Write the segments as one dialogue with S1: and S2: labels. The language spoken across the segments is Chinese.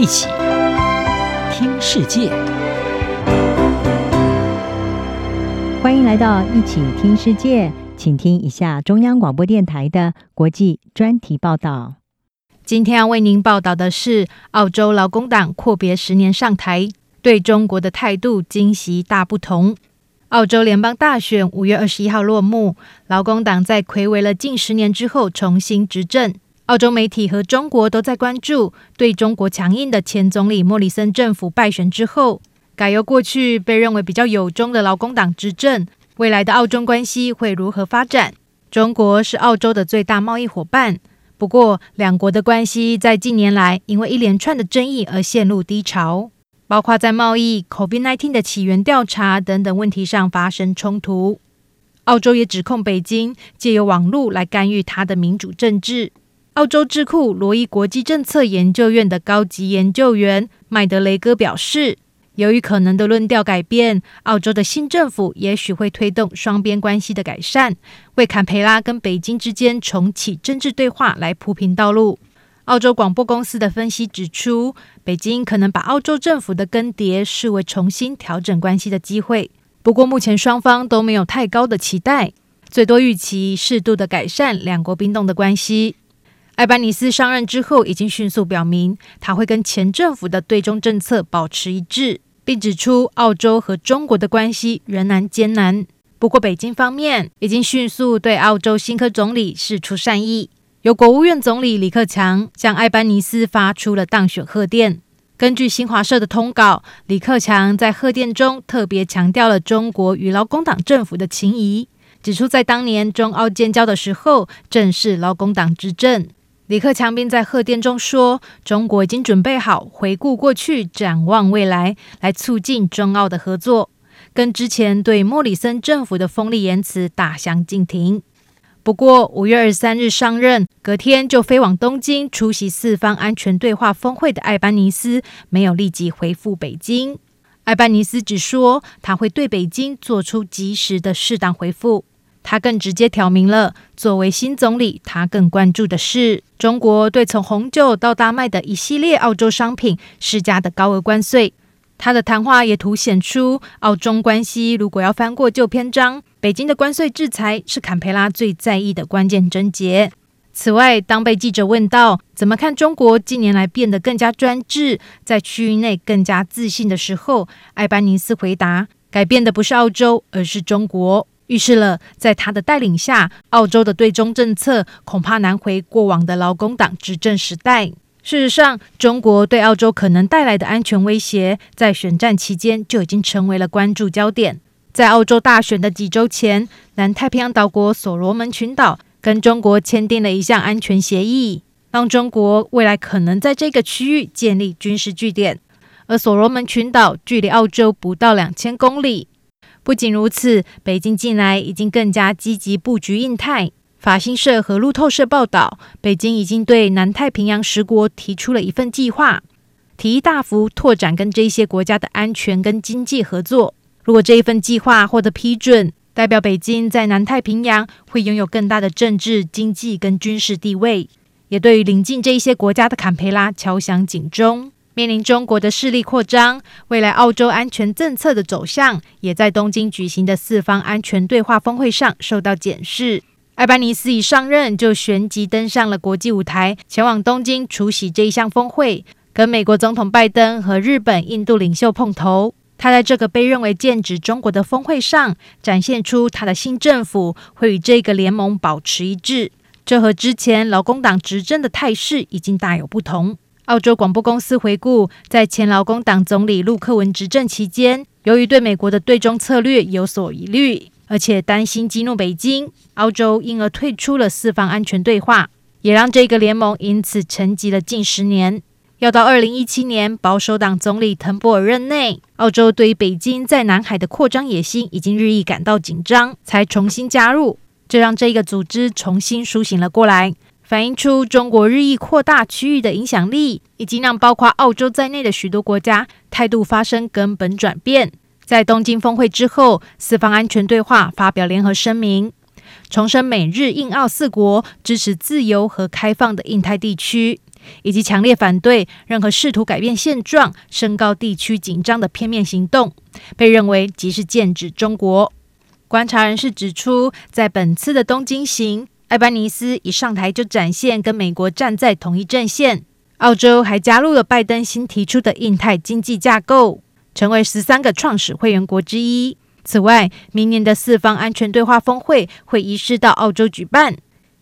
S1: 一起听世界，
S2: 欢迎来到一起听世界，请听一下中央广播电台的国际专题报道。
S3: 今天要为您报道的是，澳洲劳工党阔别十年上台，对中国的态度惊喜大不同。澳洲联邦大选五月二十一号落幕，劳工党在魁违了近十年之后重新执政。澳洲媒体和中国都在关注，对中国强硬的前总理莫里森政府败选之后，改由过去被认为比较友中的劳工党执政，未来的澳中关系会如何发展？中国是澳洲的最大贸易伙伴，不过两国的关系在近年来因为一连串的争议而陷入低潮。包括在贸易、COVID-19 的起源调查等等问题上发生冲突，澳洲也指控北京借由网络来干预他的民主政治。澳洲智库罗伊国际政策研究院的高级研究员麦德雷戈表示，由于可能的论调改变，澳洲的新政府也许会推动双边关系的改善，为坎培拉跟北京之间重启政治对话来铺平道路。澳洲广播公司的分析指出，北京可能把澳洲政府的更迭视为重新调整关系的机会。不过，目前双方都没有太高的期待，最多预期适度的改善两国冰冻的关系。艾班尼斯上任之后，已经迅速表明他会跟前政府的对中政策保持一致，并指出澳洲和中国的关系仍然艰难。不过，北京方面已经迅速对澳洲新科总理释出善意。由国务院总理李克强向艾班尼斯发出了当选贺电。根据新华社的通稿，李克强在贺电中特别强调了中国与劳工党政府的情谊，指出在当年中澳建交的时候，正是劳工党执政。李克强并在贺电中说：“中国已经准备好回顾过去，展望未来，来促进中澳的合作。”跟之前对莫里森政府的锋利言辞大相径庭。不过，五月二十三日上任，隔天就飞往东京出席四方安全对话峰会的艾班尼斯，没有立即回复北京。艾班尼斯只说他会对北京做出及时的适当回复。他更直接挑明了，作为新总理，他更关注的是中国对从红酒到大麦的一系列澳洲商品施加的高额关税。他的谈话也凸显出，澳中关系如果要翻过旧篇章，北京的关税制裁是坎培拉最在意的关键症结。此外，当被记者问到怎么看中国近年来变得更加专制，在区域内更加自信的时候，艾班尼斯回答：改变的不是澳洲，而是中国。预示了在他的带领下，澳洲的对中政策恐怕难回过往的劳工党执政时代。事实上，中国对澳洲可能带来的安全威胁，在选战期间就已经成为了关注焦点。在澳洲大选的几周前，南太平洋岛国所罗门群岛跟中国签订了一项安全协议，让中国未来可能在这个区域建立军事据点。而所罗门群岛距离澳洲不到两千公里。不仅如此，北京近来已经更加积极布局印太。法新社和路透社报道，北京已经对南太平洋十国提出了一份计划，提议大幅拓展跟这些国家的安全跟经济合作。如果这一份计划获得批准，代表北京在南太平洋会拥有更大的政治、经济跟军事地位，也对于临近这一些国家的坎培拉敲响警钟。面临中国的势力扩张，未来澳洲安全政策的走向，也在东京举行的四方安全对话峰会上受到检视。艾班尼斯一上任就旋即登上了国际舞台，前往东京出席这一项峰会，跟美国总统拜登和日本、印度领袖碰头。他在这个被认为剑指中国的峰会上，展现出他的新政府会与这个联盟保持一致。这和之前劳工党执政的态势已经大有不同。澳洲广播公司回顾，在前劳工党总理陆克文执政期间，由于对美国的对中策略有所疑虑。而且担心激怒北京，澳洲因而退出了四方安全对话，也让这个联盟因此沉寂了近十年。要到二零一七年保守党总理滕博尔任内，澳洲对于北京在南海的扩张野心已经日益感到紧张，才重新加入，这让这个组织重新苏醒了过来，反映出中国日益扩大区域的影响力，以及让包括澳洲在内的许多国家态度发生根本转变。在东京峰会之后，四方安全对话发表联合声明，重申美日印澳四国支持自由和开放的印太地区，以及强烈反对任何试图改变现状、升高地区紧张的片面行动，被认为即是剑指中国。观察人士指出，在本次的东京行，艾班尼斯一上台就展现跟美国站在同一阵线。澳洲还加入了拜登新提出的印太经济架构，成为十三个创始会员国之一。此外，明年的四方安全对话峰会会移师到澳洲举办，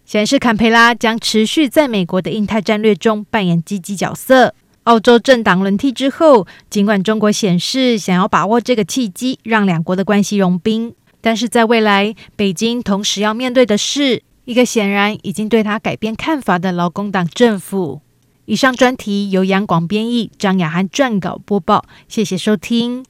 S3: 显示坎培拉将持续在美国的印太战略中扮演积极角色。澳洲政党轮替之后，尽管中国显示想要把握这个契机，让两国的关系融冰。但是在未来，北京同时要面对的是一个显然已经对他改变看法的劳工党政府。以上专题由杨广编译，张雅涵撰稿播报，谢谢收听。